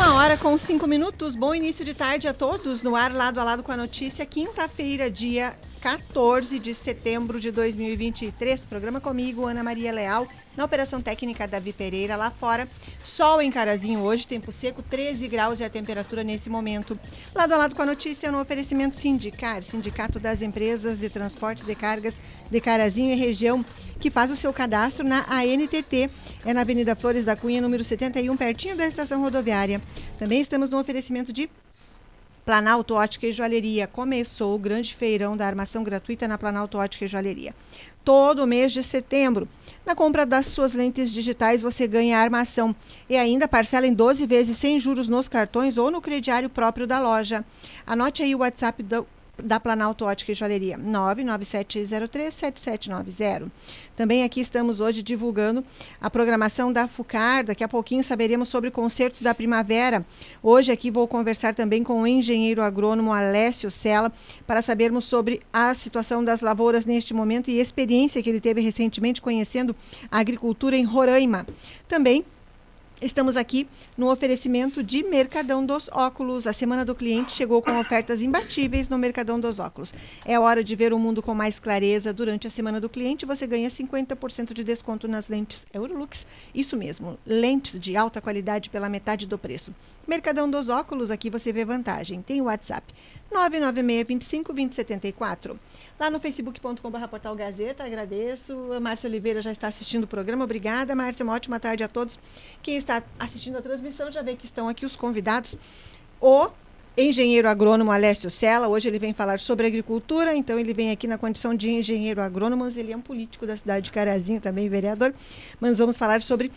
Uma hora com cinco minutos. Bom início de tarde a todos. No ar, lado a lado com a notícia. Quinta-feira, dia 14 de setembro de 2023. Programa comigo, Ana Maria Leal, na Operação Técnica Davi Pereira, lá fora. Sol em Carazinho hoje, tempo seco, 13 graus é a temperatura nesse momento. Lado a lado com a notícia, no oferecimento Sindicar, Sindicato das Empresas de Transportes de Cargas de Carazinho e região, que faz o seu cadastro na ANTT. É na Avenida Flores da Cunha, número 71, pertinho da estação rodoviária. Também estamos no oferecimento de Planalto Ótica e Joalheria. Começou o grande feirão da armação gratuita na Planalto Ótica e Joalheria. Todo mês de setembro. Na compra das suas lentes digitais, você ganha a armação e ainda parcela em 12 vezes sem juros nos cartões ou no crediário próprio da loja. Anote aí o WhatsApp do da Planalto Ótica e Joalheria, 997037790. Também aqui estamos hoje divulgando a programação da FUCAR. Daqui a pouquinho saberemos sobre concertos da primavera. Hoje aqui vou conversar também com o engenheiro agrônomo Alessio Sela para sabermos sobre a situação das lavouras neste momento e experiência que ele teve recentemente conhecendo a agricultura em Roraima. Também Estamos aqui no oferecimento de Mercadão dos Óculos. A Semana do Cliente chegou com ofertas imbatíveis no Mercadão dos Óculos. É hora de ver o mundo com mais clareza. Durante a Semana do Cliente, você ganha 50% de desconto nas lentes Eurolux. Isso mesmo, lentes de alta qualidade pela metade do preço. Mercadão dos Óculos, aqui você vê vantagem. Tem o WhatsApp 996 25 2074. Lá no facebook.com.br Portal Gazeta, agradeço. A Márcia Oliveira já está assistindo o programa. Obrigada, Márcia. Uma ótima tarde a todos. Quem está assistindo a transmissão já vê que estão aqui os convidados. O engenheiro agrônomo Alessio Sela. Hoje ele vem falar sobre agricultura, então ele vem aqui na condição de engenheiro agrônomo, mas ele é um político da cidade de Carazinho, também vereador. Mas vamos falar sobre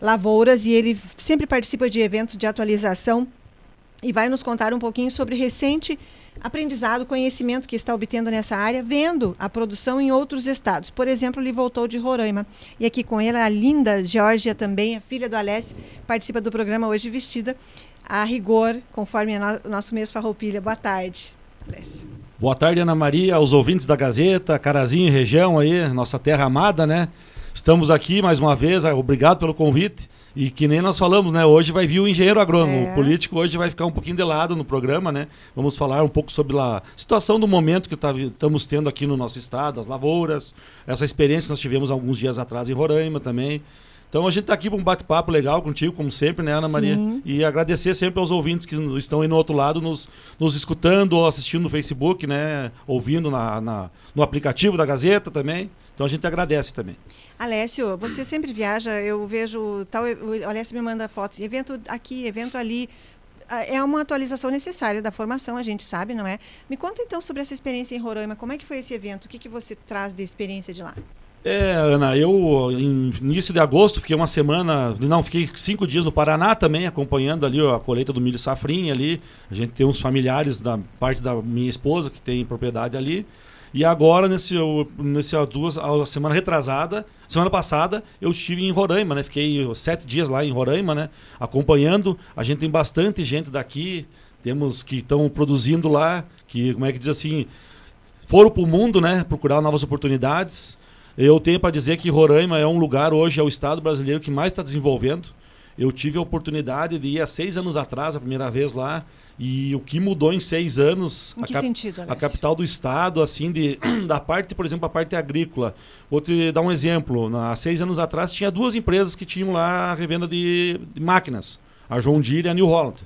lavouras e ele sempre participa de eventos de atualização e vai nos contar um pouquinho sobre recente aprendizado, conhecimento que está obtendo nessa área, vendo a produção em outros estados. Por exemplo, ele voltou de Roraima. E aqui com ele a linda Georgia também, a filha do Alessio, participa do programa hoje vestida a rigor, conforme o nosso mês farroupilha. Boa tarde, Alessio. Boa tarde, Ana Maria, aos ouvintes da Gazeta, Carazinho região aí, nossa terra amada, né? Estamos aqui mais uma vez, obrigado pelo convite. E que nem nós falamos, né? Hoje vai vir o engenheiro agrônomo. É. O político hoje vai ficar um pouquinho de lado no programa, né? Vamos falar um pouco sobre a situação do momento que tá, estamos tendo aqui no nosso estado, as lavouras, essa experiência que nós tivemos alguns dias atrás em Roraima também. Então a gente está aqui para um bate-papo legal contigo, como sempre, né, Ana Maria? Sim. E agradecer sempre aos ouvintes que estão aí no outro lado, nos, nos escutando ou assistindo no Facebook, né? Ouvindo na, na, no aplicativo da Gazeta também. Então a gente agradece também. Alessio, você sempre viaja, eu vejo tal, o Alessio me manda fotos, evento aqui, evento ali. Ah, é uma atualização necessária da formação, a gente sabe, não é? Me conta então sobre essa experiência em Roraima, como é que foi esse evento? O que, que você traz de experiência de lá? É, Ana, eu em início de agosto fiquei uma semana, não, fiquei cinco dias no Paraná também, acompanhando ali a colheita do milho safrinha ali. A gente tem uns familiares da parte da minha esposa que tem propriedade ali. E agora, nesse, nesse duas, a semana retrasada, semana passada, eu estive em Roraima, né? Fiquei sete dias lá em Roraima, né? Acompanhando. A gente tem bastante gente daqui, temos que estão produzindo lá, que, como é que diz assim, foram para o mundo, né? Procurar novas oportunidades. Eu tenho para dizer que Roraima é um lugar, hoje é o estado brasileiro que mais está desenvolvendo. Eu tive a oportunidade de ir há seis anos atrás, a primeira vez lá, e o que mudou em seis anos. Em que a, sentido, A capital do estado, assim, de, da parte, por exemplo, a parte agrícola. Vou te dar um exemplo. Há seis anos atrás tinha duas empresas que tinham lá a revenda de, de máquinas. A John Deere e a New Holland.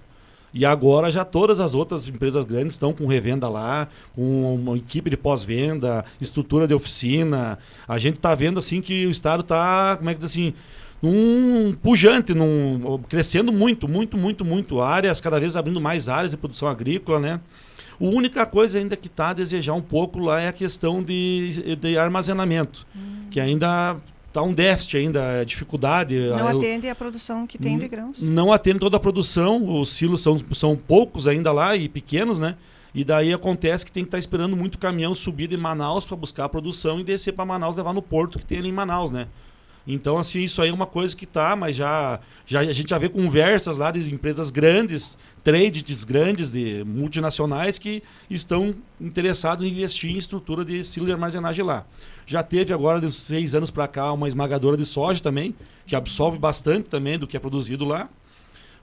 E agora já todas as outras empresas grandes estão com revenda lá, com uma equipe de pós-venda, estrutura de oficina. A gente está vendo assim que o estado está, como é que diz assim, num pujante, num, crescendo muito, muito, muito, muito. Áreas, cada vez abrindo mais áreas de produção agrícola, né? A única coisa ainda que está a desejar um pouco lá é a questão de, de armazenamento, hum. que ainda está um déficit ainda, é dificuldade. Não atende a produção que tem de grãos. Não atende toda a produção, os silos são, são poucos ainda lá e pequenos, né? E daí acontece que tem que estar tá esperando muito caminhão subir de Manaus para buscar a produção e descer para Manaus levar no porto que tem ali em Manaus, né? Então, assim, isso aí é uma coisa que tá, mas já, já a gente já vê conversas lá de empresas grandes, trades grandes, de multinacionais que estão interessados em investir em estrutura de silo de armazenagem lá. Já teve agora, de seis anos para cá, uma esmagadora de soja também, que absorve bastante também do que é produzido lá.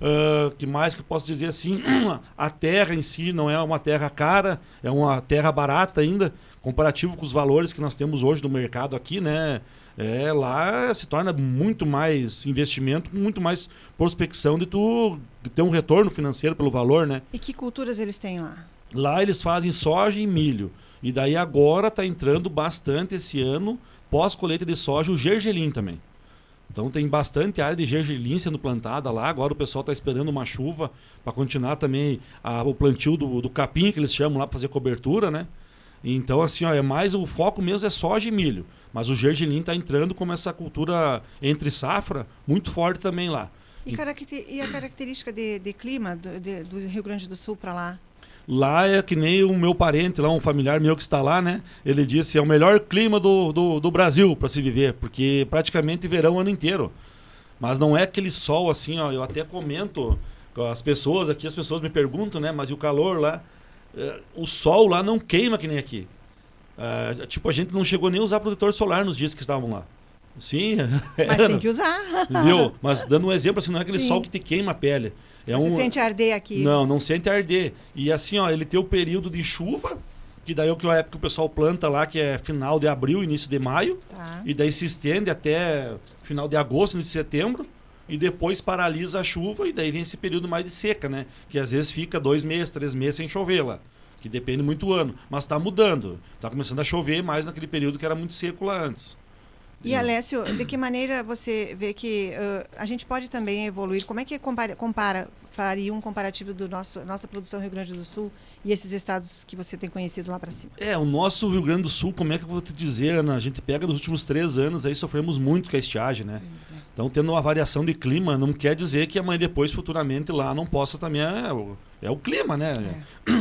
Uh, que mais que eu posso dizer assim? a terra em si não é uma terra cara, é uma terra barata ainda, comparativo com os valores que nós temos hoje no mercado aqui, né? É, lá se torna muito mais investimento, muito mais prospecção de tu ter um retorno financeiro pelo valor, né? E que culturas eles têm lá? Lá eles fazem soja e milho. E daí agora está entrando bastante esse ano, pós colheita de soja, o gergelim também. Então tem bastante área de gergelim sendo plantada lá. Agora o pessoal está esperando uma chuva para continuar também a, o plantio do, do capim, que eles chamam lá para fazer cobertura, né? Então, assim, ó, é mais o foco mesmo é soja e milho. Mas o gergelim está entrando como essa cultura entre safra muito forte também lá. E, e a característica de, de clima do, de, do Rio Grande do Sul para lá? Lá é que nem o meu parente, lá um familiar meu que está lá, né? Ele disse é o melhor clima do, do, do Brasil para se viver, porque praticamente verão o ano inteiro. Mas não é aquele sol assim, ó. Eu até comento com as pessoas aqui, as pessoas me perguntam, né? Mas e o calor lá? É, o sol lá não queima que nem aqui. É, tipo, a gente não chegou nem a usar protetor solar nos dias que estavam lá. Sim. Mas tem que usar. Viu? Mas dando um exemplo, assim, não é aquele Sim. sol que te queima a pele. É Você um... sente arder aqui? Não, não sente arder. E assim, ó, ele tem o período de chuva, que daí é a época que o pessoal planta lá, que é final de abril, início de maio. Tá. E daí se estende até final de agosto, início de setembro. E depois paralisa a chuva e daí vem esse período mais de seca, né? Que às vezes fica dois meses, três meses sem chover lá. Que depende muito do ano. Mas está mudando. Está começando a chover mais naquele período que era muito seco lá antes. E, Alessio, de que maneira você vê que uh, a gente pode também evoluir? Como é que compara, compara faria um comparativo do nosso nossa produção Rio Grande do Sul e esses estados que você tem conhecido lá para cima? É, o nosso Rio Grande do Sul, como é que eu vou te dizer, Ana? A gente pega nos últimos três anos, aí sofremos muito com a estiagem, né? É. Então, tendo uma variação de clima, não quer dizer que amanhã depois, futuramente, lá não possa também... É, o, é o clima, né? É.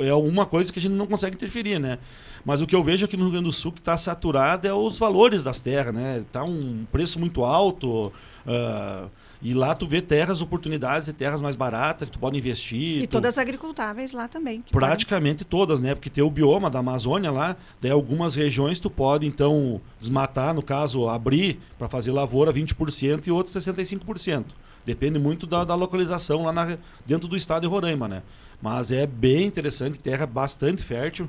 é. é uma coisa que a gente não consegue interferir, né? Mas o que eu vejo aqui no Rio Grande do Sul que está saturado é os valores das terras, né? Tá um preço muito alto... Uh, e lá tu vê terras, oportunidades de terras mais baratas que tu pode investir. E tu... todas agricultáveis lá também. Praticamente podem... todas, né? Porque tem o bioma da Amazônia lá, daí algumas regiões tu pode então desmatar, no caso, abrir para fazer lavoura 20% e outros 65%. Depende muito da, da localização lá na, dentro do estado de Roraima, né? Mas é bem interessante, terra bastante fértil.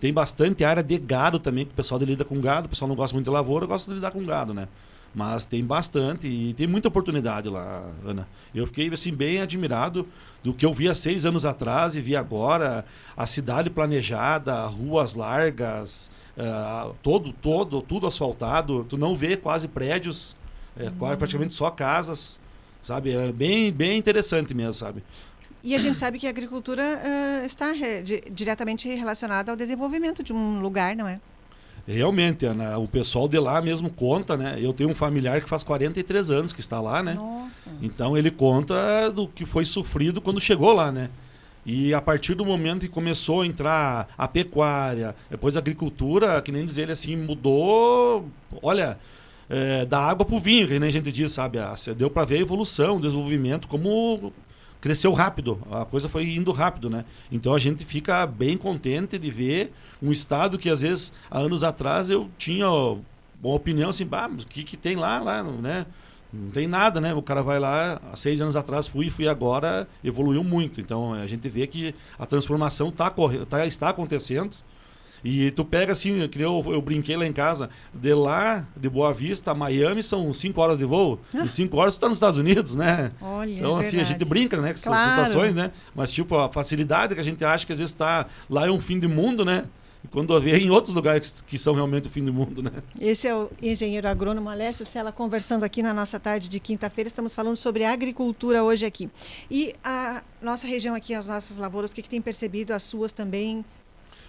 Tem bastante área de gado também, que o pessoal lida com gado, o pessoal não gosta muito de lavoura, gosta de lidar com gado, né? Mas tem bastante e tem muita oportunidade lá, Ana. Eu fiquei assim bem admirado do que eu vi há seis anos atrás e vi agora a cidade planejada, ruas largas, uh, todo, todo, tudo asfaltado. Tu não vê quase prédios, é, uhum. praticamente só casas, sabe? É bem, bem interessante mesmo, sabe? E a gente sabe que a agricultura uh, está re, di, diretamente relacionada ao desenvolvimento de um lugar, não é? Realmente, Ana, o pessoal de lá mesmo conta, né? Eu tenho um familiar que faz 43 anos que está lá, né? Nossa. Então ele conta do que foi sofrido quando chegou lá, né? E a partir do momento que começou a entrar a pecuária, depois a agricultura, que nem dizer ele assim, mudou, olha, é, da água para o vinho, que nem a gente diz, sabe? Deu para ver a evolução, o desenvolvimento, como cresceu rápido, a coisa foi indo rápido, né? Então a gente fica bem contente de ver um estado que às vezes há anos atrás eu tinha uma opinião assim, bah, o que, que tem lá, lá, né? Não tem nada, né? O cara vai lá, há seis anos atrás fui, fui agora, evoluiu muito. Então a gente vê que a transformação tá, tá, está acontecendo e tu pega assim, que eu, eu brinquei lá em casa, de lá, de Boa Vista Miami, são cinco horas de voo. Ah. Em cinco horas tu tá nos Estados Unidos, né? Olha, então, assim, a gente brinca, né, com claro. essas situações, né? Mas, tipo, a facilidade que a gente acha que às vezes tá lá é um fim de mundo, né? Quando vê em outros lugares que são realmente o fim do mundo, né? Esse é o engenheiro agrônomo Alessio Sela conversando aqui na nossa tarde de quinta-feira. Estamos falando sobre agricultura hoje aqui. E a nossa região aqui, as nossas lavouras, o que, que tem percebido? As suas também?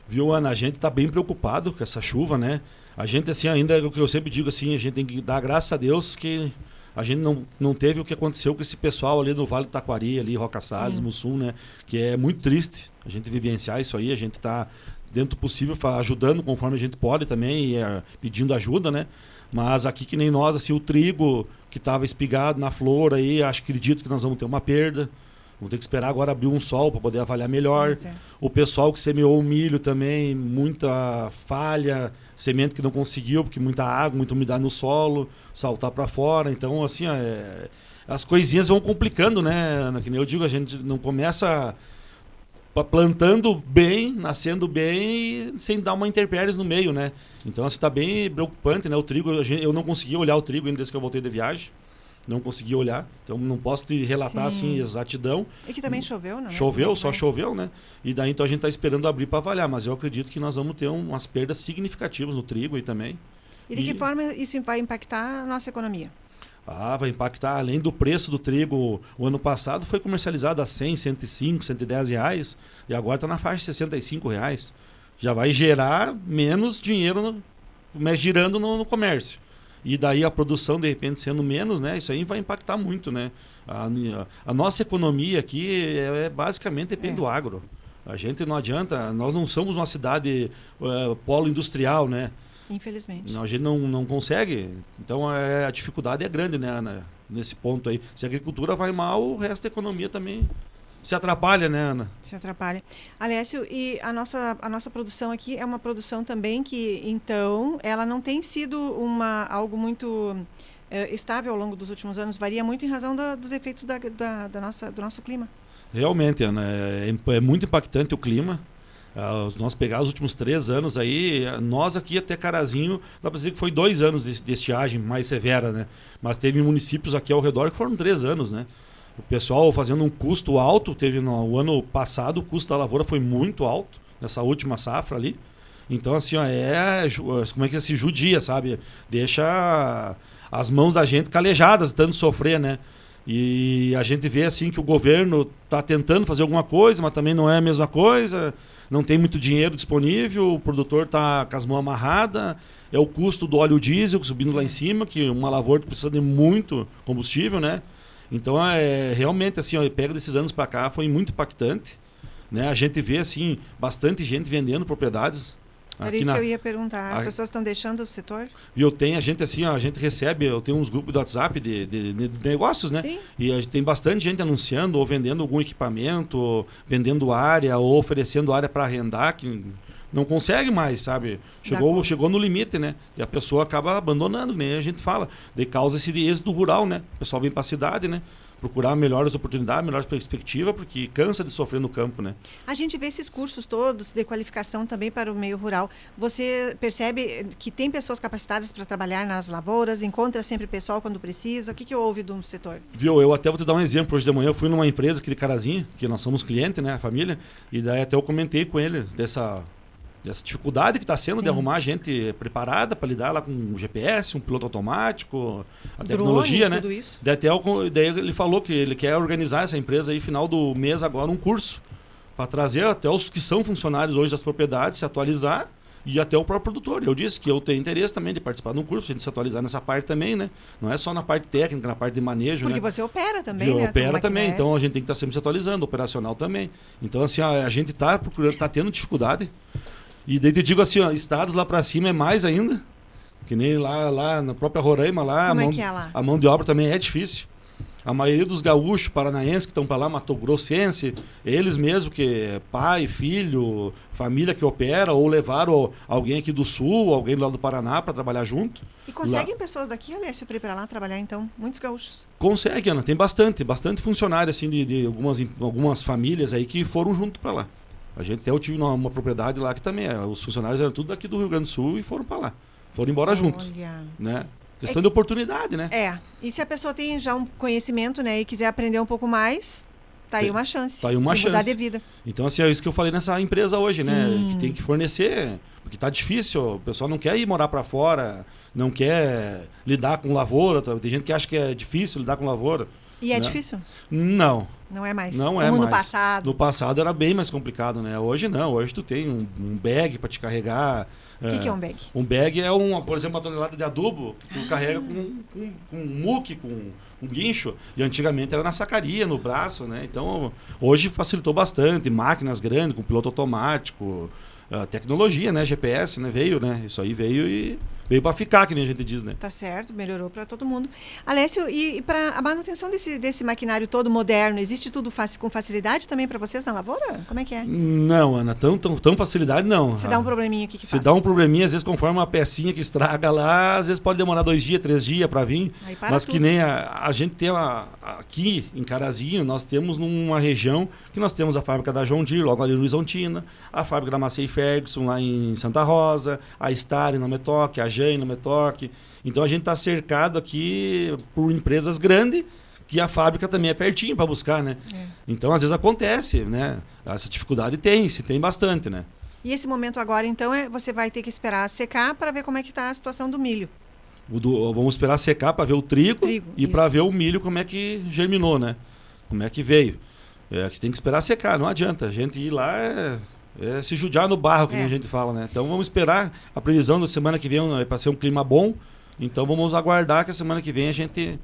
Viu, Ana? A gente está bem preocupado com essa chuva, né? A gente, assim, ainda é o que eu sempre digo, assim, a gente tem que dar graças a Deus que a gente não, não teve o que aconteceu com esse pessoal ali do Vale do Taquari, ali, Roca Salles, hum. Mussum, né? Que é muito triste a gente vivenciar isso aí. A gente está, dentro do possível, ajudando conforme a gente pode também, e, é, pedindo ajuda, né? Mas aqui que nem nós, assim, o trigo que estava espigado na flor aí, acho acredito que nós vamos ter uma perda. Vamos ter que esperar agora abrir um sol para poder avaliar melhor. É. O pessoal que semeou o milho também, muita falha, semente que não conseguiu, porque muita água, muita umidade no solo, saltar para fora. Então, assim, é, as coisinhas vão complicando, né? Ana? Que nem eu digo, a gente não começa plantando bem, nascendo bem, sem dar uma intempéries no meio, né? Então, assim, tá bem preocupante, né? O trigo, eu não consegui olhar o trigo ainda desde que eu voltei de viagem. Não consegui olhar, então não posso te relatar Sim. assim exatidão. E que também choveu, não? Choveu, só choveu, né? E daí então a gente está esperando abrir para avaliar, mas eu acredito que nós vamos ter um, umas perdas significativas no trigo aí também. E de e... que forma isso vai impactar a nossa economia? Ah, vai impactar. Além do preço do trigo, o ano passado foi comercializado a 100, 105, 110 reais e agora está na faixa de 65 reais. Já vai gerar menos dinheiro no, girando no, no, comércio. E daí a produção, de repente, sendo menos, né? Isso aí vai impactar muito, né? A, a, nossa economia aqui é, é basicamente depende é. do agro. A gente não adianta, nós não somos uma cidade uh, polo industrial, né? Infelizmente. a gente não, não consegue. Então é, a dificuldade é grande né, Ana, nesse ponto aí. Se a agricultura vai mal, o resto da economia também se atrapalha, né, Ana? Se atrapalha. Alessio, e a nossa, a nossa produção aqui é uma produção também que, então, ela não tem sido uma, algo muito é, estável ao longo dos últimos anos, varia muito em razão da, dos efeitos da, da, da, nossa, do nosso clima. Realmente, Ana, é, é muito impactante o clima. Uh, nós pegar os últimos três anos aí, nós aqui até Carazinho, dá para dizer que foi dois anos de, de, estiagem mais severa, né? Mas teve municípios aqui ao redor que foram três anos, né? O pessoal fazendo um custo alto, teve no ano passado o custo da lavoura foi muito alto, nessa última safra ali. Então, assim, ó, é. Como é que se judia, sabe? Deixa as mãos da gente calejadas, tanto sofrer, né? E a gente vê assim que o governo está tentando fazer alguma coisa, mas também não é a mesma coisa não tem muito dinheiro disponível, o produtor está com as mãos amarradas, é o custo do óleo diesel subindo lá em cima, que uma lavoura precisa de muito combustível, né? Então, é, realmente, assim, ó, pega desses anos para cá, foi muito impactante. Né? A gente vê, assim, bastante gente vendendo propriedades era isso na... que eu ia perguntar. As a... pessoas estão deixando o setor? E eu tenho, a gente assim, a gente recebe, eu tenho uns grupos do WhatsApp de, de, de negócios, né? Sim. E a gente tem bastante gente anunciando ou vendendo algum equipamento, ou vendendo área, ou oferecendo área para arrendar, que não consegue mais, sabe? Chegou, chegou no limite, né? E a pessoa acaba abandonando, nem a gente fala. De causa esse êxito rural, né? O pessoal vem para a cidade, né? procurar melhores oportunidades, melhores perspectivas, porque cansa de sofrer no campo, né? A gente vê esses cursos todos de qualificação também para o meio rural. Você percebe que tem pessoas capacitadas para trabalhar nas lavouras, encontra sempre pessoal quando precisa. O que, que houve do setor? Viu, eu até vou te dar um exemplo. Hoje de manhã eu fui numa empresa aqui de Carazinho, que nós somos cliente, né, a família, e daí até eu comentei com ele dessa dessa dificuldade que está sendo Sim. de arrumar gente preparada para lidar lá com o GPS, um piloto automático, a Drone, tecnologia, né? Tudo isso. Daí, até, daí ele falou que ele quer organizar essa empresa aí final do mês agora um curso para trazer até os que são funcionários hoje das propriedades se atualizar e até o próprio produtor. Eu disse que eu tenho interesse também de participar de um curso, a gente se atualizar nessa parte também, né? Não é só na parte técnica, na parte de manejo, Porque né? você opera também, eu né? Opera também, então a gente tem que estar tá sempre se atualizando, operacional também. Então, assim, a, a gente está procurando, está tendo dificuldade e daí te digo assim, ó, estados lá para cima é mais ainda. Que nem lá, lá na própria Roraima, lá, Como a, é mão, é lá? a mão de obra também é difícil. A maioria dos gaúchos paranaenses que estão para lá, Mato Grossense, eles mesmos, que é pai, filho, família que opera, ou levaram alguém aqui do sul, alguém lá do Paraná para trabalhar junto. E conseguem lá. pessoas daqui, Alessio, para ir para lá trabalhar, então? Muitos gaúchos? Consegue, Ana. Tem bastante, bastante funcionário, assim, de, de algumas, algumas famílias aí que foram junto para lá. A gente até eu tive uma, uma, propriedade lá que também, é, os funcionários eram tudo daqui do Rio Grande do Sul e foram para lá. Foram embora Olha. juntos. Né? Questão é, de oportunidade, né? É. E se a pessoa tem já um conhecimento, né, e quiser aprender um pouco mais, tá aí uma chance. Tá aí uma chance. Mudar de vida. Então, assim, é isso que eu falei nessa empresa hoje, né? Sim. né? Que tem que fornecer, porque tá difícil, o pessoal não quer ir morar para fora, não quer lidar com lavoura, tem gente que acha que é difícil lidar com lavoura. E é né? difícil? Não. Não é mais. Não é Como mais. no passado. No passado era bem mais complicado, né? Hoje não. Hoje tu tem um, um bag para te carregar. O que, é, que, é um bag? Um bag é, um, por exemplo, uma tonelada de adubo que tu ah. carrega com, com, com um muque, com um guincho. E antigamente era na sacaria, no braço, né? Então, hoje facilitou bastante. Máquinas grandes, com piloto automático. tecnologia, né? GPS, né? Veio, né? Isso aí veio e veio para ficar, que nem a gente diz, né? Tá certo, melhorou para todo mundo. Alessio, e, e para a manutenção desse, desse maquinário todo moderno, existe tudo com facilidade também para vocês na lavoura? Como é que é? Não, Ana, tão, tão, tão facilidade não. Se dá um probleminha aqui que Se dá um probleminha, às vezes conforme uma pecinha que estraga lá, às vezes pode demorar dois dias, três dias para vir. Mas tudo. que nem a, a gente tem a, aqui em Carazinho, nós temos numa região que nós temos a fábrica da John Deere, logo ali no Horizontina, a fábrica da Massey Ferguson lá em Santa Rosa, a Star na Metoque, a Jane na Metoque. Então a gente está cercado aqui por empresas grandes que a fábrica também é pertinho para buscar, né? É. Então às vezes acontece, né? Essa dificuldade tem, se tem bastante, né? E esse momento agora, então, é, você vai ter que esperar secar para ver como é que está a situação do milho. Do, vamos esperar secar para ver o trigo, trigo e para ver o milho como é que germinou, né? Como é que veio. É que tem que esperar secar, não adianta. A gente ir lá é, é se judiar no barro, que é. a gente fala, né? Então vamos esperar a previsão da semana que vem é para ser um clima bom. Então vamos aguardar que a semana que vem a gente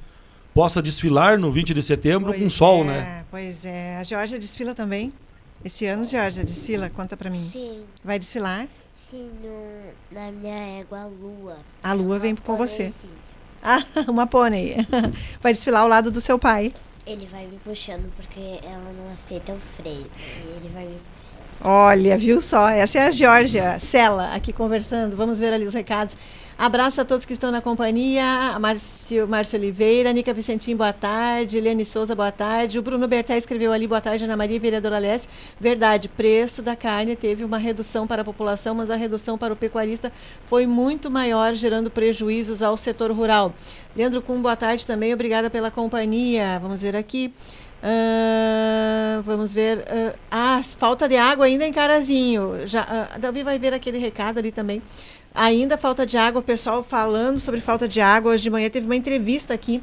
possa desfilar no 20 de setembro pois com sol, é, né? Pois é. A Georgia desfila também? Esse ano, Georgia, desfila? Conta para mim. Sim. Vai desfilar? Sim, no, na minha égua, a lua. A lua vem com você. Ah, uma pônei. Vai desfilar ao lado do seu pai. Ele vai me puxando porque ela não aceita o freio. E ele vai me puxando. Olha, viu só? Essa é a Georgia Sela aqui conversando. Vamos ver ali os recados. Abraço a todos que estão na companhia. Márcio, Márcio Oliveira, Nica Vicentim, boa tarde. Eliane Souza, boa tarde. O Bruno Berté escreveu ali, boa tarde, Ana Maria, vereadora Alessio. Verdade, preço da carne teve uma redução para a população, mas a redução para o pecuarista foi muito maior, gerando prejuízos ao setor rural. Leandro Cum, boa tarde também. Obrigada pela companhia. Vamos ver aqui. Uh, vamos ver. Uh, falta de água ainda em Carazinho. Já, uh, Davi vai ver aquele recado ali também. Ainda falta de água, o pessoal falando sobre falta de água. Hoje de manhã teve uma entrevista aqui,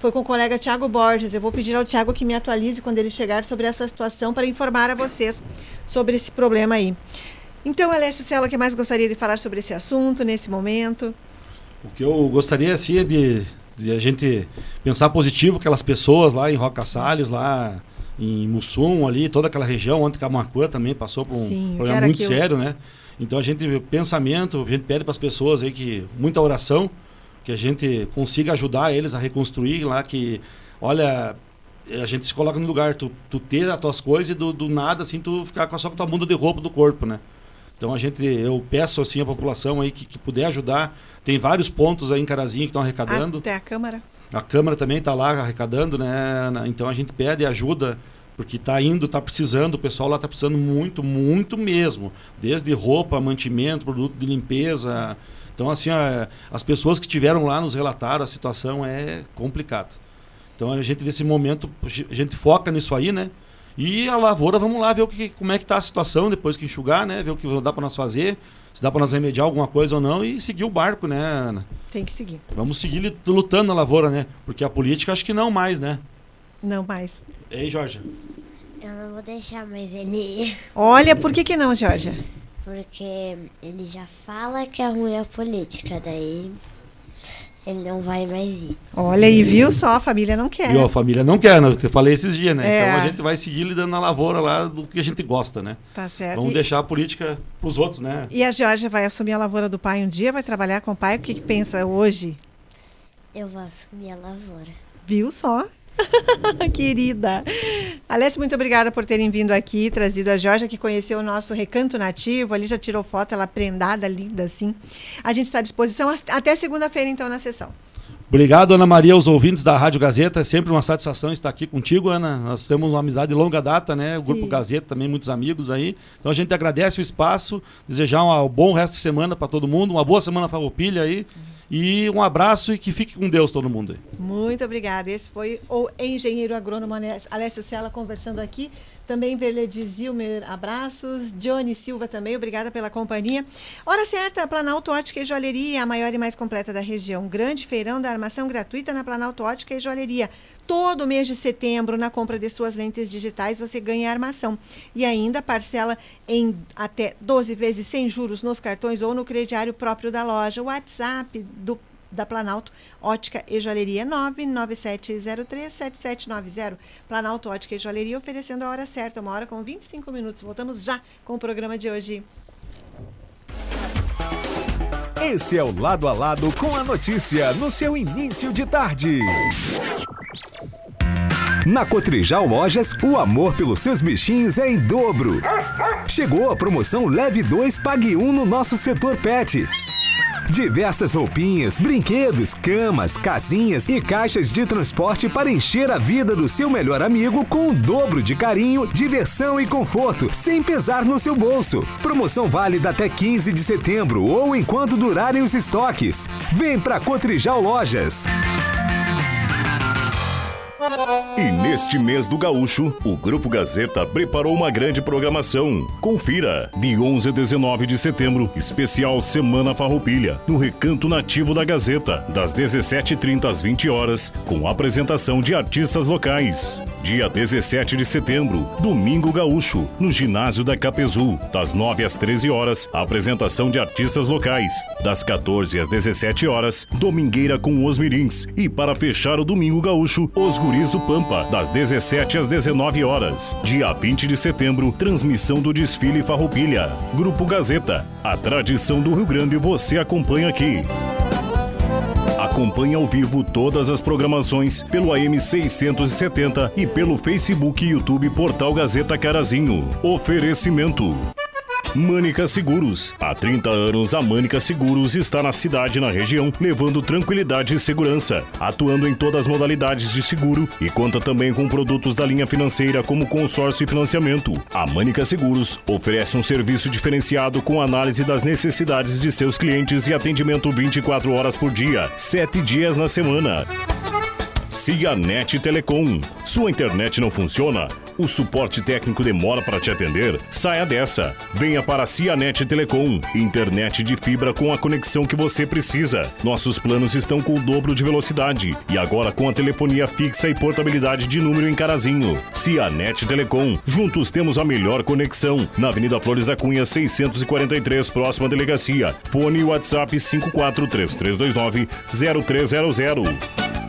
foi com o colega Tiago Borges. Eu vou pedir ao Tiago que me atualize quando ele chegar sobre essa situação para informar a vocês sobre esse problema aí. Então, Alessio Cela, o que mais gostaria de falar sobre esse assunto nesse momento? O que eu gostaria assim, é de, de a gente pensar positivo aquelas pessoas lá em Roca Salles, lá em Mussum, ali, toda aquela região, onde Camacuã também passou por um Sim, problema muito sério, né? Então a gente, pensamento, a gente pede para as pessoas aí que muita oração, que a gente consiga ajudar eles a reconstruir lá, que, olha, a gente se coloca no lugar, tu, tu ter as tuas coisas e do, do nada, assim, tu ficar só com a tua bunda de roupa do corpo, né? Então a gente, eu peço assim a população aí que, que puder ajudar. Tem vários pontos aí em Carazinho que estão arrecadando. Até a Câmara. A Câmara também está lá arrecadando, né? Então a gente pede ajuda porque está indo, está precisando, o pessoal lá está precisando muito, muito mesmo. Desde roupa, mantimento, produto de limpeza. Então, assim, as pessoas que tiveram lá nos relataram, a situação é complicada. Então, a gente, nesse momento, a gente foca nisso aí, né? E a lavoura, vamos lá ver o que, como é que está a situação depois que enxugar, né? Ver o que dá para nós fazer, se dá para nós remediar alguma coisa ou não e seguir o barco, né, Ana? Tem que seguir. Vamos seguir lutando na lavoura, né? Porque a política acho que não mais, né? Não mais. Ei, Jorge. Eu não vou deixar mais ele. Olha, por que, que não, Jorge? Porque ele já fala que é ruim a política, daí ele não vai mais ir. Olha, e viu só, a família não quer. Viu, a família não quer, né? Eu falei esses dias, né? É. Então a gente vai seguir lidando na lavoura lá do que a gente gosta, né? Tá certo. Vamos e... deixar a política pros outros, né? E a Georgia vai assumir a lavoura do pai um dia, vai trabalhar com o pai? O que, que pensa hoje? Eu vou assumir a lavoura. Viu só? Querida. Alessia, muito obrigada por terem vindo aqui, trazido a Jorge, que conheceu o nosso recanto nativo. Ali já tirou foto, ela prendada, linda assim. A gente está à disposição até segunda-feira, então, na sessão. Obrigado, Ana Maria, os ouvintes da Rádio Gazeta. É sempre uma satisfação estar aqui contigo, Ana. Nós temos uma amizade de longa data, né? O Grupo Sim. Gazeta também, muitos amigos aí. Então a gente agradece o espaço, desejar um bom resto de semana para todo mundo, uma boa semana Farroupilha aí. E um abraço e que fique com Deus todo mundo aí. Muito obrigada. Esse foi o engenheiro agrônomo Alessio Sela conversando aqui. Também Verlede Zilmer, abraços. Johnny Silva também, obrigada pela companhia. Hora certa, Planalto Ótica e Joalheria, a maior e mais completa da região. Grande feirão da armação gratuita na Planalto Ótica e Joalheria. Todo mês de setembro, na compra de suas lentes digitais, você ganha armação. E ainda parcela em até 12 vezes sem juros nos cartões ou no crediário próprio da loja. WhatsApp do da Planalto Ótica e Joalheria 997037790. Planalto Ótica e Joalheria oferecendo a hora certa, uma hora com 25 minutos. Voltamos já com o programa de hoje. Esse é o Lado a Lado com a notícia no seu início de tarde. Na Cotrijal Lojas, o amor pelos seus bichinhos é em dobro. Chegou a promoção Leve 2, Pague 1 um no nosso setor pet. Diversas roupinhas, brinquedos, camas, casinhas e caixas de transporte para encher a vida do seu melhor amigo com o dobro de carinho, diversão e conforto, sem pesar no seu bolso. Promoção válida até 15 de setembro ou enquanto durarem os estoques. Vem pra Cotrijal Lojas. E neste mês do Gaúcho, o Grupo Gazeta preparou uma grande programação. Confira! De 11 a 19 de setembro, especial Semana Farroupilha, no Recanto Nativo da Gazeta, das 17h30 às 20 horas, com apresentação de artistas locais. Dia 17 de setembro, Domingo Gaúcho, no Ginásio da Capezu, das 9 às 13 horas, apresentação de artistas locais. Das 14 às 17 horas, Domingueira com os Mirins. E para fechar o Domingo Gaúcho, os Do Pampa, das 17 às 19 horas. Dia 20 de setembro, transmissão do desfile Farroupilha. Grupo Gazeta, a tradição do Rio Grande você acompanha aqui. Acompanhe ao vivo todas as programações pelo AM 670 e pelo Facebook e YouTube Portal Gazeta Carazinho. Oferecimento. Mânica Seguros. Há 30 anos, a Mânica Seguros está na cidade e na região, levando tranquilidade e segurança, atuando em todas as modalidades de seguro e conta também com produtos da linha financeira como consórcio e financiamento. A Mânica Seguros oferece um serviço diferenciado com análise das necessidades de seus clientes e atendimento 24 horas por dia, 7 dias na semana. Cianet Telecom. Sua internet não funciona? O suporte técnico demora para te atender? Saia dessa. Venha para a Cianet Telecom. Internet de fibra com a conexão que você precisa. Nossos planos estão com o dobro de velocidade. E agora com a telefonia fixa e portabilidade de número em Carazinho. Cianet Telecom. Juntos temos a melhor conexão. Na Avenida Flores da Cunha, 643, próxima delegacia. Fone WhatsApp 543329 0300.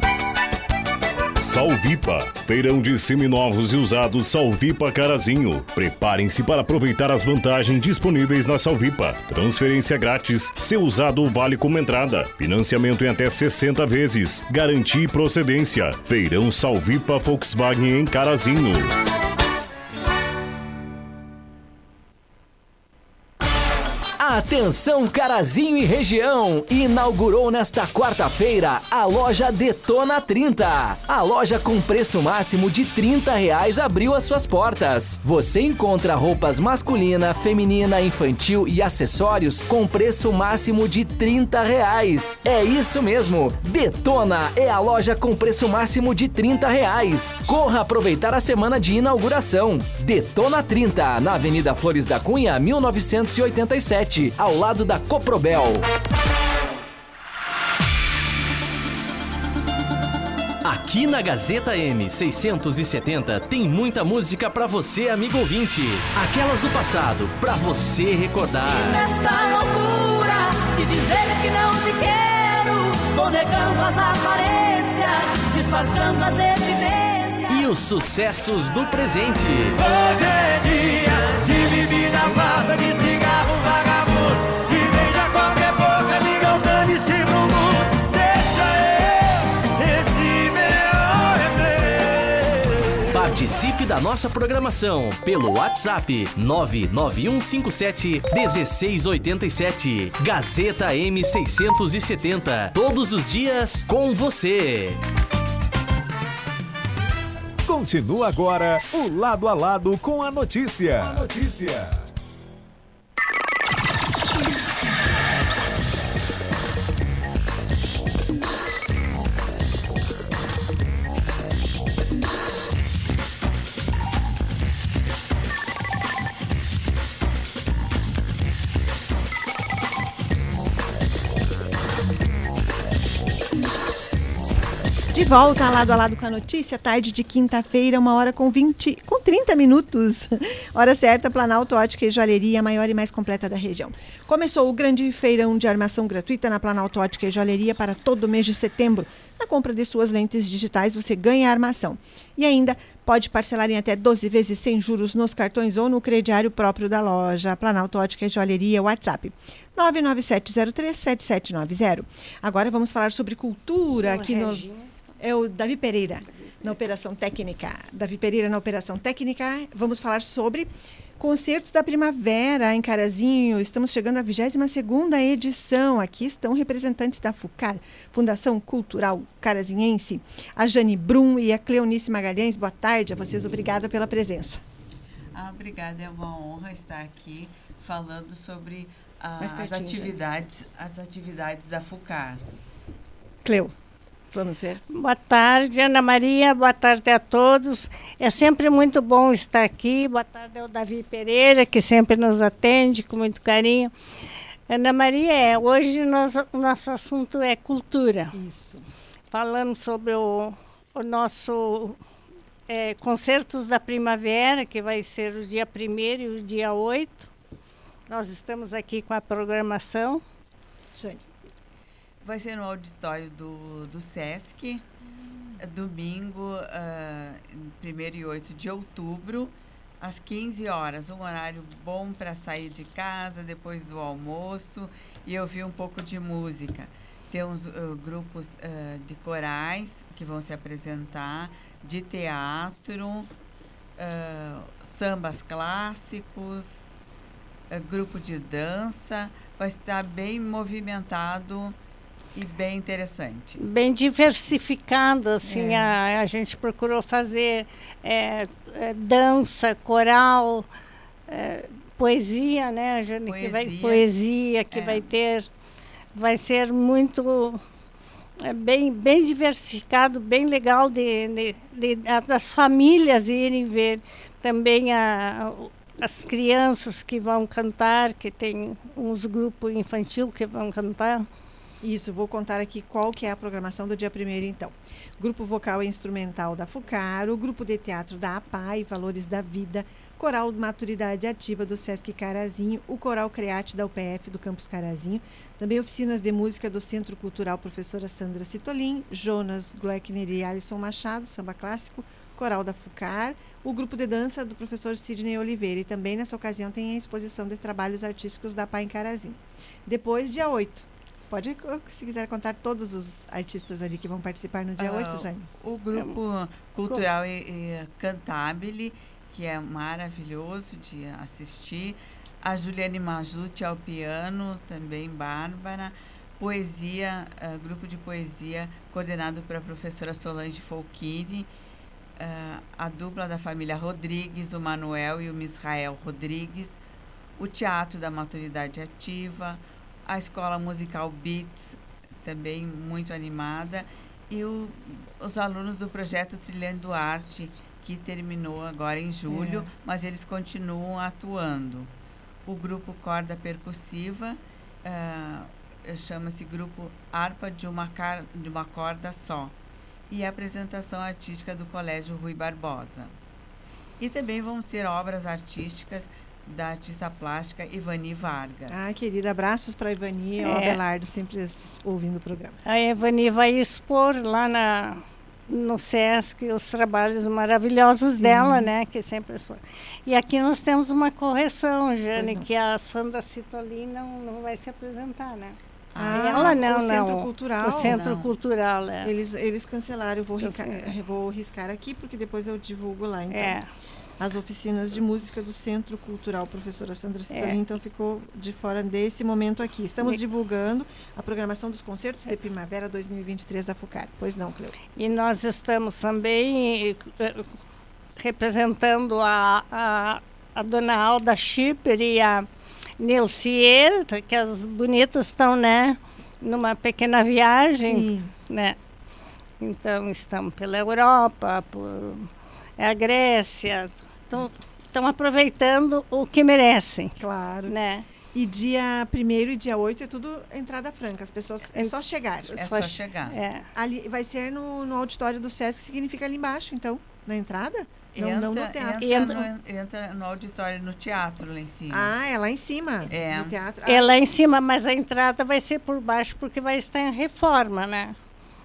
Salvipa, feirão de seminovos e usados Salvipa Carazinho. Preparem-se para aproveitar as vantagens disponíveis na Salvipa. Transferência grátis, seu usado vale como entrada. Financiamento em até 60 vezes. Garantia e procedência. Feirão Salvipa Volkswagen em Carazinho. Atenção Carazinho e região! Inaugurou nesta quarta-feira a loja Detona 30. A loja com preço máximo de 30 reais abriu as suas portas. Você encontra roupas masculina, feminina, infantil e acessórios com preço máximo de 30 reais. É isso mesmo! Detona é a loja com preço máximo de 30 reais. Corra aproveitar a semana de inauguração. Detona 30, na Avenida Flores da Cunha, 1987 ao lado da Coprobel. Aqui na Gazeta M670 tem muita música para você, amigo ouvinte. Aquelas do passado, para você recordar. E nessa loucura de dizer que não te quero, vou negando as aparências, disfarçando as evidências. E os sucessos do presente. Hoje é dia Participe da nossa programação pelo WhatsApp 99157 1687. Gazeta M670. Todos os dias com você. Continua agora o Lado a Lado com a notícia. A notícia. De volta lado a lado com a notícia, tarde de quinta-feira, uma hora com 20, com 30 minutos. Hora certa, Planalto Ótica e Joalheria, a maior e mais completa da região. Começou o grande feirão de armação gratuita na Planalto Ótica e Joalheria para todo o mês de setembro. Na compra de suas lentes digitais, você ganha a armação. E ainda pode parcelar em até 12 vezes sem juros nos cartões ou no crediário próprio da loja. Planalto Ótica e Joalheria, WhatsApp 997037790. Agora vamos falar sobre cultura aqui no é o Davi Pereira na operação técnica. Davi Pereira na operação técnica. Vamos falar sobre concertos da primavera em Carazinho. Estamos chegando à 22ª edição. Aqui estão representantes da FUCAR, Fundação Cultural Carazinhense, a Jane Brum e a Cleonice Magalhães. Boa tarde a vocês. Obrigada pela presença. Ah, obrigada, é uma honra estar aqui falando sobre ah, Mais as pertinho, atividades, as atividades da FUCAR. Cleo, vamos ver. Boa tarde, Ana Maria. Boa tarde a todos. É sempre muito bom estar aqui. Boa tarde ao Davi Pereira, que sempre nos atende com muito carinho. Ana Maria, é, hoje nós, o nosso assunto é cultura. Isso. Falando sobre o, o nosso é, Concertos da Primavera, que vai ser o dia 1 e o dia 8. Nós estamos aqui com a programação. Jane. Vai ser no auditório do, do SESC, é domingo, ah, 1 e 8 de outubro, às 15 horas. Um horário bom para sair de casa depois do almoço e ouvir um pouco de música. Tem uns ah, grupos ah, de corais que vão se apresentar, de teatro, sambas clássicos, grupo de dança. Vai estar bem movimentado e bem interessante. bem diversificado, assim, a, a gente procurou fazer é, é, dança, coral, é, poesia, né, Jane? Que vai, Poesia. poesia, que É. vai ter, vai ser muito é, bem, bem diversificado, bem legal de, de, de- a- das famílias irem ver também a, as crianças que vão cantar, que tem uns grupos infantil que vão cantar. Isso, vou contar aqui qual que é a programação do dia 1 então. Grupo Vocal e Instrumental da FUCAR, o Grupo de Teatro da APAI, Valores da Vida, Coral Maturidade Ativa do Sesc Carazinho, o Coral Create da UPF do Campus Carazinho, também oficinas de música do Centro Cultural Professora Sandra Citolin, Jonas Gloeckner e Alisson Machado, samba clássico, Coral da FUCAR, o grupo de dança do professor Sidney Oliveira e também nessa ocasião tem a exposição de trabalhos artísticos da APAI em Carazinho. Depois, dia 8, Pode, se quiser contar todos os artistas ali que vão participar no dia Ah, 8, Jane. O grupo cultural e, e Cantabile, que é maravilhoso de assistir. A Juliane Majuti ao piano, também Bárbara. Poesia, ah, grupo de poesia coordenado pela professora Solange Folchini. Ah, a dupla da família Rodrigues, o Manuel e o Misrael Rodrigues. O Teatro da Maturidade Ativa. A Escola Musical Beats, também muito animada e o- os alunos do projeto Trilhando Arte, que terminou agora em julho, mas eles continuam atuando. O grupo Corda Percussiva ah, chama-se Grupo Harpa de uma, car- de uma Corda Só. E a apresentação artística do Colégio Rui Barbosa. E também vamos ter obras artísticas da artista plástica Ivani Vargas. Ah, querida, abraços para a Ivani e É. Abelardo, sempre ouvindo o programa. A Evani vai expor lá na, no SESC os trabalhos maravilhosos dela, né? Que sempre expor. E aqui nós temos uma correção, Jane, que a Sandra Citoli não, não vai se apresentar, né? Ah, ela não, o Centro não. Cultural. o Centro não. Cultural, é. Eles, eles cancelaram, eu vou, Eu sei. vou riscar aqui, porque depois eu divulgo lá. Então, É, as oficinas de música do Centro Cultural Professora Sandra Citolin, É. então ficou de fora desse momento aqui. Estamos E- divulgando a programação dos concertos de primavera 2023 da FUCAR. Pois não, Cleo? e nós estamos também eh, representando a, a, a dona Alda Schipper e a Nilcier, que as bonitas estão, né? Numa pequena viagem. Sim. né? Então estão pela Europa, por é a Grécia, estão aproveitando o que merecem, Claro. né? E dia 1 e dia 8 é tudo entrada franca. As pessoas. É só chegar. É só chegar. É. Ali, vai ser no, no auditório do SESC, que significa ali embaixo, então, na entrada? Não, não no teatro. Entra, Entra- no, entra no auditório, no teatro lá em cima. Ah, é lá em cima. É. No teatro. É Ah, lá em cima, mas a entrada vai ser por baixo porque vai estar em reforma, né?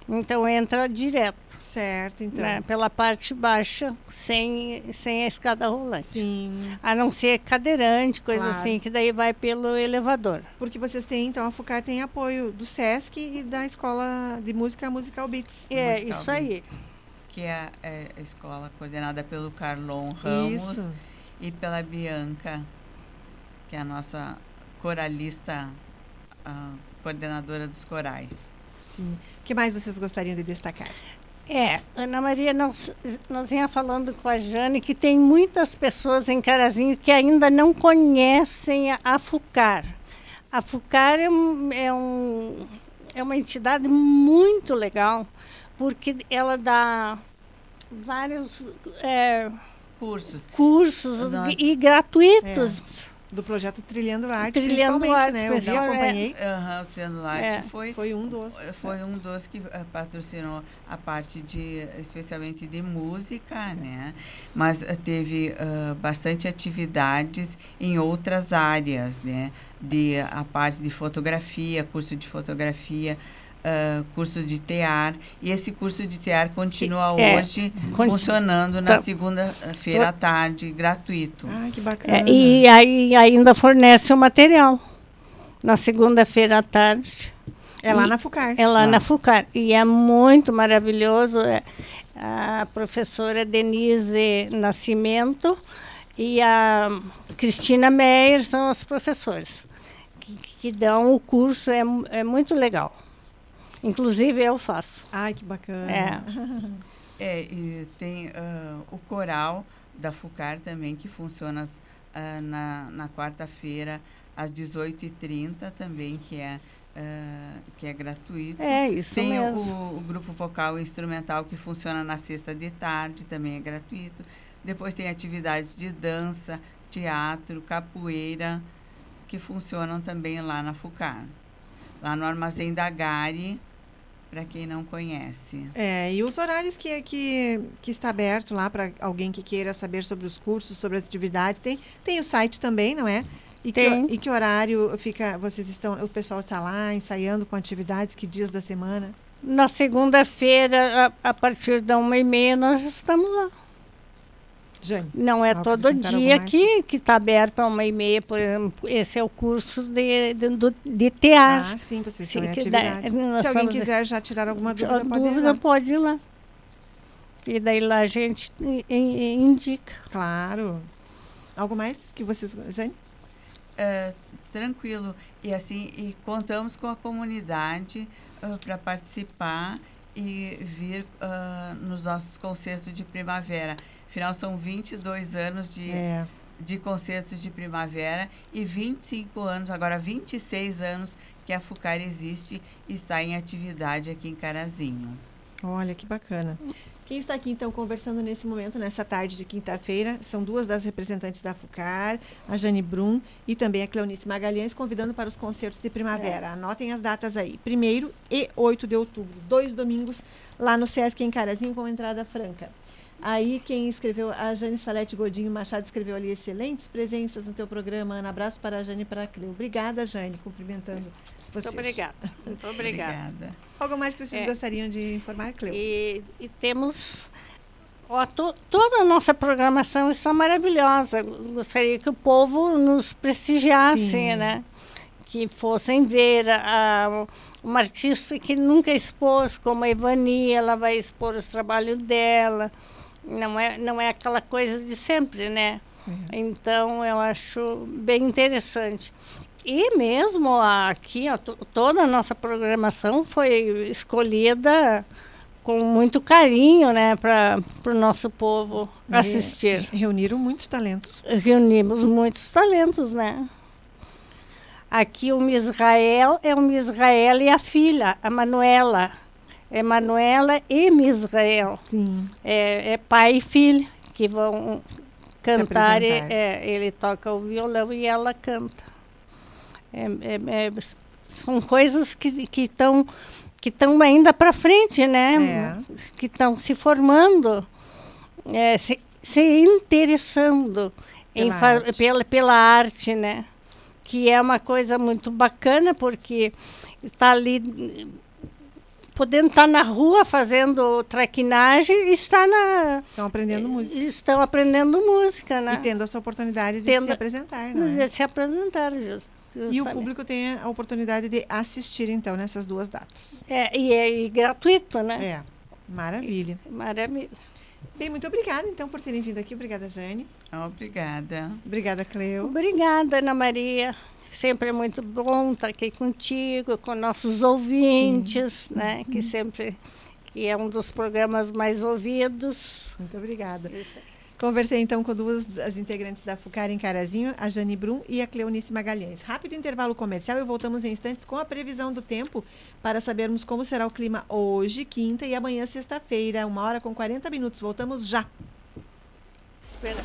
Então entra direto, certo, então. né? Pela parte baixa, sem, sem a escada rolante. Sim. A não ser cadeirante, coisa Claro. assim, que daí vai pelo elevador. Porque vocês têm, então, a FUCAR tem apoio do SESC e da Escola de Música Musical Beats. É, Musical isso aí. Beats, Que é, é a escola coordenada pelo Carlon Ramos Isso. e pela Bianca, que é a nossa coralista, a coordenadora dos corais. Sim. O que mais vocês gostariam de destacar? É, Ana Maria, nós, nós vinha falando com a Jane que tem muitas pessoas em Carazinho que ainda não conhecem a, a FUCAR. A FUCAR é, um, é, um, é uma entidade muito legal, porque ela dá vários é, Cursos. cursos e gratuitos. Do projeto Trilhando Arte, Trilhando principalmente, Arte, né? Eu vi, acompanhei. Aham, o Trianularte É. foi, Foi um dos. foi um dos que eh, patrocinou a parte de, especialmente de música, né? Mas eh, teve ah, bastante atividades em outras áreas, né? De a parte de fotografia, curso de fotografia, ah, curso de tear. E esse curso de tear continua É, hoje conti- funcionando na tá. segunda-feira à tarde, gratuito. Ah, que bacana. É, e aí ainda fornece o material. Na segunda-feira à tarde. É lá e- na FUCAR. É lá Lá. na FUCAR. E é muito maravilhoso. é, a professora Denise Nascimento e a Cristina Meyer são as professores que, que dão o curso. É, é muito legal. Inclusive, eu faço. Ai, que bacana. É. É, e tem ah, o coral da FUCAR também, que funciona ah, na, na quarta-feira, às 18h30 também, que é, ah, que é gratuito. É isso Tem o, mesmo. o grupo vocal e instrumental que funciona na sexta de tarde, também é gratuito. Depois tem atividades de dança, teatro, capoeira, que funcionam também lá na FUCAR. Lá no Armazém da Gari, para quem não conhece. É, e os horários que, que, que está aberto lá para alguém que queira saber sobre os cursos, sobre as atividades. Tem, tem o site também, não é? E que, Tem. e que horário fica. Vocês estão. O pessoal está lá ensaiando com atividades, que dias da semana? Na segunda-feira, a, a partir da uma e meia, nós já estamos lá. Jane. Não é todo dia mais? que que está aberto a uma e meia, por exemplo. Esse é o curso de, de, de tear. Ah, sim, vocês estão Sim, em que dá- atividade. Se alguém quiser já tirar alguma dúvida, pode ir dúvida lá. pode ir lá. E daí lá a gente indica. Claro. Algo mais que vocês. Jane? É, tranquilo. E assim, e contamos com a comunidade para participar e vir ah, nos nossos concertos de primavera. Afinal, são 22 anos de, É. de concertos de primavera e 25 anos, agora 26 anos que a FUCAR existe e está em atividade aqui em Carazinho. Olha que bacana. Quem está aqui então conversando nesse momento, nessa tarde de quinta-feira, são duas das representantes da FUCAR, a Jane Brum e também a Cleonice Magalhães, convidando para os concertos de primavera. Anotem as datas aí. 1 e 8 de outubro, dois domingos, lá no Sesc em Carazinho, com entrada franca. Aí quem escreveu, a Jane Salete Godinho Machado escreveu ali excelentes presenças no teu programa. Ana, abraço para a Jane e para a Cleo. Obrigada, Jane, cumprimentando vocês. Muito obrigada. Muito obrigada. Obrigada. Algo mais que vocês É. gostariam de informar, Cleo? E, e temos. ó, to- toda a nossa programação está maravilhosa. Gostaria que o povo nos prestigiasse, Sim. né? Que fossem ver a, a- uma artista que nunca expôs, como a Ivani, ela vai expor os trabalhos dela. Não é, não é aquela coisa de sempre, né? Então, eu acho bem interessante. E mesmo aqui, ó, to- toda a nossa programação foi escolhida com muito carinho, né, para o nosso povo É. assistir. Reuniram muitos talentos. Reunimos muitos talentos, né? Aqui o Misrael é o Misrael e a filha, a Manuela. É Manuela e Misrael. Sim. É, é pai e filha que vão cantar. e- é, ele toca o violão e ela canta. É, é, é, são coisas que estão que estão ainda para frente, né? É. Que estão se formando, é, se, se interessando em Pela fa- arte. pela, pela arte, né? Que é uma coisa muito bacana, porque está ali podendo estar na rua fazendo traquinagem e está na Estão aprendendo música. estão aprendendo música, né? E tendo essa oportunidade de Tendo- se apresentar, não é? De se apresentar, jus- E o justamente. público tem a oportunidade de assistir, então, nessas duas datas. É, e é e gratuito, né? É, maravilha. Maravilha. Bem, muito obrigada, então, por terem vindo aqui. Obrigada, Jane. Obrigada. Obrigada, Cleo. Obrigada, Ana Maria. Sempre é muito bom estar aqui contigo, com nossos ouvintes, né? Que sempre que é um dos programas mais ouvidos. Muito obrigada. Conversei então com duas das integrantes da FUCAR em Carazinho, a Jane Brum e a Cleonice Magalhães. Rápido intervalo comercial e voltamos em instantes com a previsão do tempo para sabermos como será o clima hoje, quinta e amanhã, sexta-feira, uma hora com 40 minutos. Voltamos já. Espera.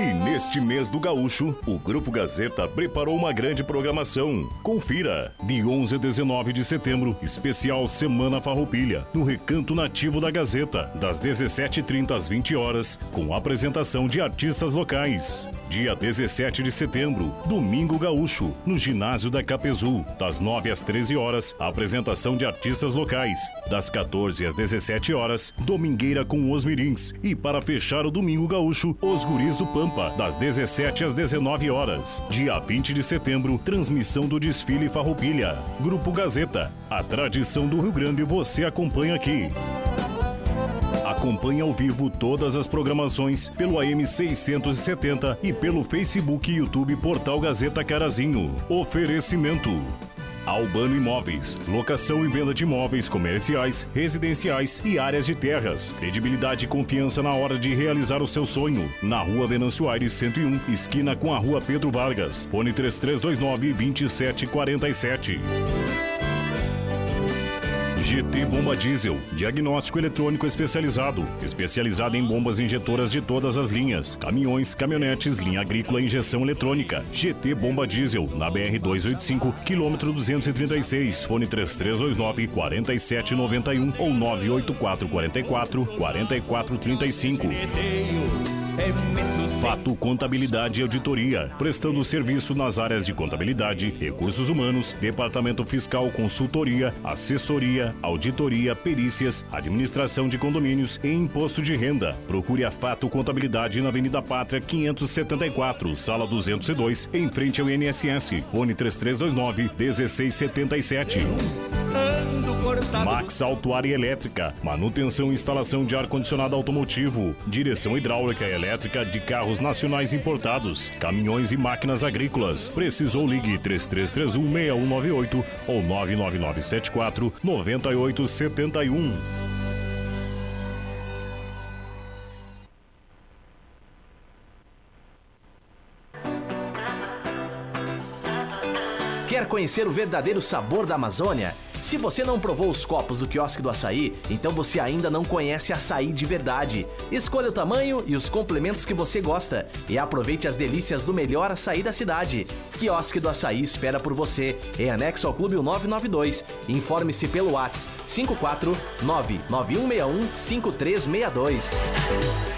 E neste mês do Gaúcho, o Grupo Gazeta preparou uma grande programação. Confira! De 11 a 19 de setembro, especial Semana Farroupilha, no Recanto Nativo da Gazeta, das 17h30 às 20 horas, com apresentação de artistas locais. Dia 17 de setembro, Domingo Gaúcho, no Ginásio da Capezu, das 9 às 13 horas, apresentação de artistas locais. Das 14 às 17 horas, Domingueira com os Mirins. E para fechar o Domingo Gaúcho, os Guris Pampa, das 17 às 19 horas. Dia 20 de setembro, transmissão do desfile Farroupilha. Grupo Gazeta, a tradição do Rio Grande você acompanha aqui. Acompanhe ao vivo todas as programações pelo AM 670 e pelo Facebook e YouTube Portal Gazeta Carazinho. Oferecimento. Albano Imóveis, locação e venda de imóveis comerciais, residenciais e áreas de terras. Credibilidade e confiança na hora de realizar o seu sonho. Na Rua Venâncio Aires 101, esquina com a Rua Pedro Vargas. Fone 3329 2747. GT Bomba Diesel, diagnóstico eletrônico especializado, especializado em bombas injetoras de todas as linhas, caminhões, caminhonetes, linha agrícola e injeção eletrônica. GT Bomba Diesel, na BR 285, quilômetro 236, fone 3329 4791 ou 98444 4435. Fato Contabilidade e Auditoria, prestando serviço nas áreas de contabilidade, recursos humanos, departamento fiscal, consultoria, assessoria, auditoria, perícias, administração de condomínios e imposto de renda. Procure a Fato Contabilidade na Avenida Pátria 574, sala 202, em frente ao INSS. Fone 3329 1677. Max Autuária Elétrica, manutenção e instalação de ar-condicionado automotivo, direção hidráulica e elétrica de carros nacionais importados, caminhões e máquinas agrícolas. Precisou ligue 33316198 ou 99974 9871. Conhecer o verdadeiro sabor da Amazônia? Se você não provou os copos do quiosque do açaí, então você ainda não conhece açaí de verdade. Escolha o tamanho e os complementos que você gosta e aproveite as delícias do melhor açaí da cidade. Quiosque do Açaí espera por você, em anexo ao Clube 992. Informe-se pelo WhatsApp 549-9161-5362.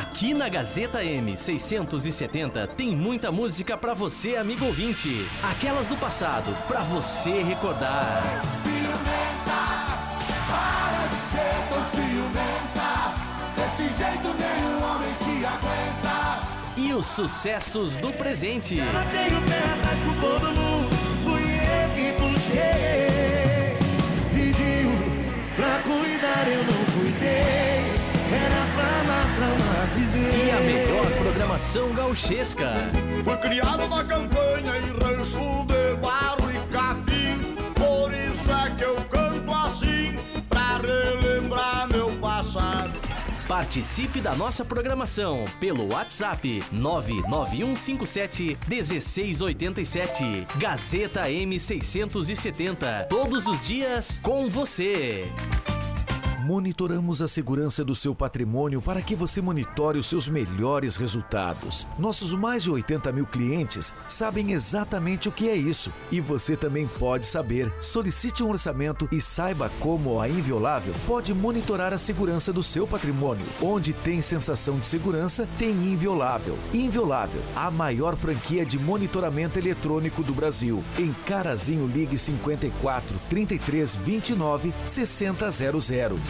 Aqui na Gazeta M670 tem muita música pra você, amigo ouvinte. Aquelas do passado, pra você recordar. Ciumenta, para de ser tão ciumenta. Desse jeito nenhum homem te aguenta. E Os sucessos do presente. Ela tem o pé atrás com todo mundo. Fui eu que puxei. Pediu pra cuidar, eu não a melhor programação gauchesca. Fui criado na campanha em rancho de barro e capim Por isso é que eu canto assim Pra relembrar meu passado Participe da nossa programação pelo WhatsApp 99157 1687. Gazeta M670. Todos os dias com você. Monitoramos a segurança do seu patrimônio para que você monitore os seus melhores resultados. Nossos mais de 80 mil clientes sabem exatamente o que é isso. E você também pode saber. Solicite um orçamento e saiba como a Inviolável pode monitorar a segurança do seu patrimônio. Onde tem sensação de segurança, tem Inviolável. Inviolável, a maior franquia de monitoramento eletrônico do Brasil. Em Carazinho Ligue 54 33 29 6000.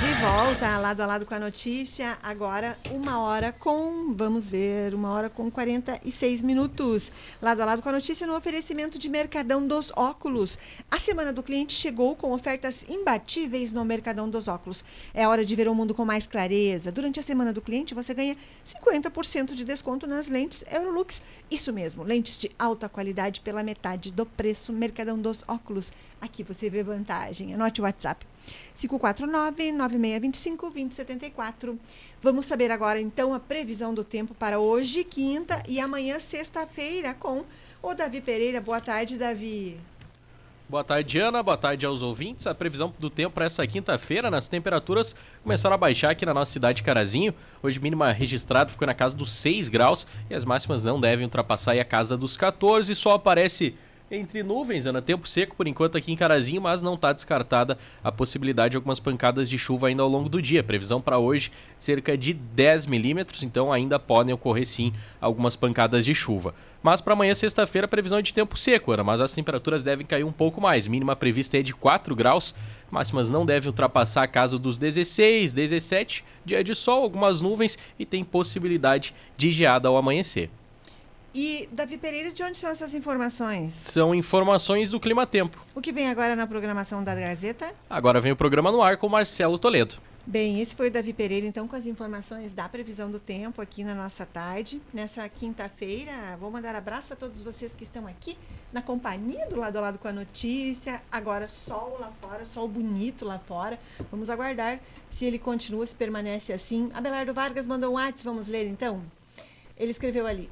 De volta, lado a lado com a notícia. Agora, uma hora com, vamos ver, uma hora com 46 minutos. Lado a lado com a notícia no oferecimento de Mercadão dos Óculos. A semana do cliente chegou com ofertas imbatíveis no Mercadão dos Óculos. É hora de ver o mundo com mais clareza. Durante a semana do cliente, você ganha 50% de desconto nas lentes Eurolux. Isso mesmo, lentes de alta qualidade pela metade do preço. Mercadão dos Óculos. Aqui você vê vantagem. Anote o WhatsApp. 549-9625-2074. Vamos saber agora, então, a previsão do tempo para hoje, quinta, e amanhã, sexta-feira, com o Davi Pereira. Boa tarde, Davi. Boa tarde, Ana. Boa tarde aos ouvintes. A previsão do tempo para essa quinta-feira, nas temperaturas começaram a baixar aqui na nossa cidade de Carazinho. Hoje, mínima registrada ficou na casa dos 6 graus e as máximas não devem ultrapassar a casa dos 14. Só aparece entre nuvens, Ana. Tempo seco por enquanto aqui em Carazinho, mas não está descartada a possibilidade de algumas pancadas de chuva ainda ao longo do dia. Previsão para hoje cerca de 10 milímetros, então ainda podem ocorrer sim algumas pancadas de chuva. Mas para amanhã, sexta-feira, previsão é de tempo seco, Ana, mas as temperaturas devem cair um pouco mais. Mínima prevista é de 4 graus, máximas não devem ultrapassar a casa dos 16, 17. Dia de sol, algumas nuvens e tem possibilidade de geada ao amanhecer. E, Davi Pereira, de onde são essas informações? São informações do Clima Tempo. O que vem agora na programação da Gazeta? Agora vem o programa no ar com Marcelo Toledo. Bem, esse foi o Davi Pereira, então, com as informações da previsão do tempo aqui na nossa tarde, nessa quinta-feira. Vou mandar abraço a todos vocês que estão aqui na companhia do lado a lado com a notícia. Agora, sol lá fora, sol bonito lá fora. Vamos aguardar se ele continua, se permanece assim. Abelardo Vargas mandou um WhatsApp, vamos ler então? Ele escreveu ali.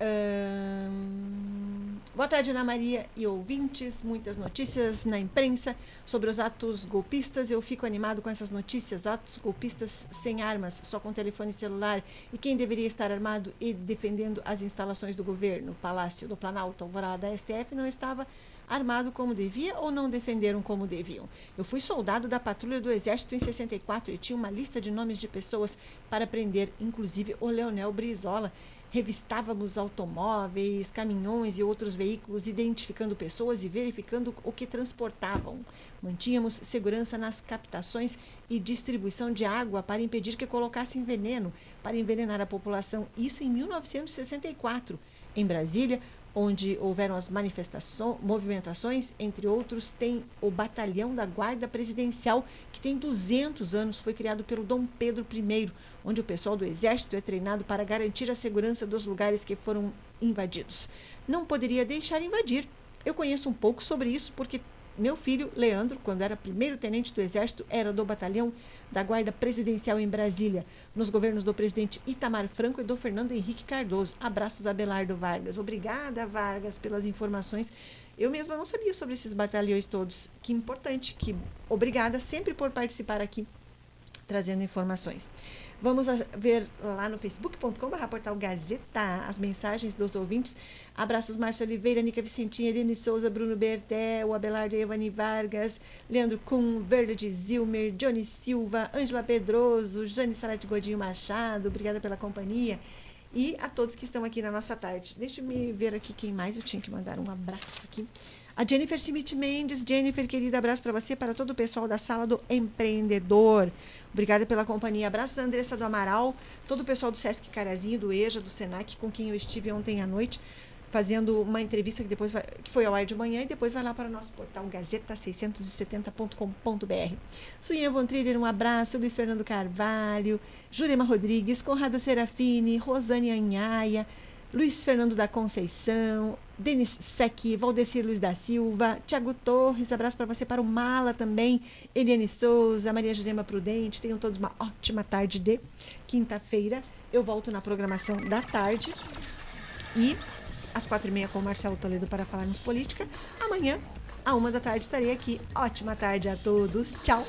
Ahn, boa tarde, Ana Maria e ouvintes. Muitas notícias na imprensa sobre os atos golpistas. Eu fico animado com essas notícias. Atos golpistas sem armas, só com telefone celular. E quem deveria estar armado e defendendo as instalações do governo? Palácio do Planalto, Alvorada, STF, não estava armado como devia ou não defenderam como deviam. Eu fui soldado da patrulha do Exército em 64 e tinha uma lista de nomes de pessoas para prender, inclusive o Leonel Brizola revistávamos automóveis, caminhões e outros veículos, identificando pessoas e verificando o que transportavam. Mantínhamos segurança nas captações e distribuição de água para impedir que colocassem veneno para envenenar a população. Isso em 1964. Em Brasília, onde houveram as manifestações, movimentações, entre outros, tem o Batalhão da Guarda Presidencial, que tem 200 anos, foi criado pelo Dom Pedro I, onde o pessoal do Exército é treinado para garantir a segurança dos lugares que foram invadidos. Não poderia deixar invadir. Eu conheço um pouco sobre isso porque meu filho, Leandro, quando era primeiro tenente do Exército, era do batalhão da Guarda Presidencial em Brasília, nos governos do presidente Itamar Franco e do Fernando Henrique Cardoso. Abraços, Abelardo Vargas. Obrigada, Vargas, pelas informações. Eu mesma não sabia sobre esses batalhões todos. Que importante, que obrigada sempre por participar aqui trazendo informações. Vamos ver lá no facebook.com.br portal Gazeta as mensagens dos ouvintes. Abraços Márcio Oliveira, Nica Vicentinha, Eliane Souza, Bruno Bertel, Abelardo Evani Vargas, Leandro Kuhn, Verda de Zilmer, Johnny Silva, Ângela Pedroso, Jane Salete Godinho Machado, obrigada pela companhia. E a todos que estão aqui na nossa tarde. Deixa eu me ver aqui quem mais eu tinha que mandar um abraço aqui. A Jennifer Schmidt Mendes. Jennifer, querida, abraço para você, para todo o pessoal da Sala do Empreendedor. Obrigada pela companhia. Abraços, Andressa do Amaral, todo o pessoal do Sesc Carazinho, do EJA, do Senac, com quem eu estive ontem à noite, fazendo uma entrevista que depois vai, que foi ao ar de manhã e depois vai lá para o nosso portal gazeta670.com.br. Suinha Von Triller, um abraço. Luiz Fernando Carvalho, Jurema Rodrigues, Conrado Serafini, Rosane Anhaia, Luiz Fernando da Conceição, Denis Sec, Valdecir Luiz da Silva, Tiago Torres, abraço para você, para o Mala também, Eliane Souza, Maria Jurema Prudente, tenham todos uma ótima tarde de quinta-feira. Eu volto na programação da tarde e às quatro e meia com o Marcelo Toledo para falarmos política. Amanhã, à uma da tarde, estarei aqui. Ótima tarde a todos. Tchau.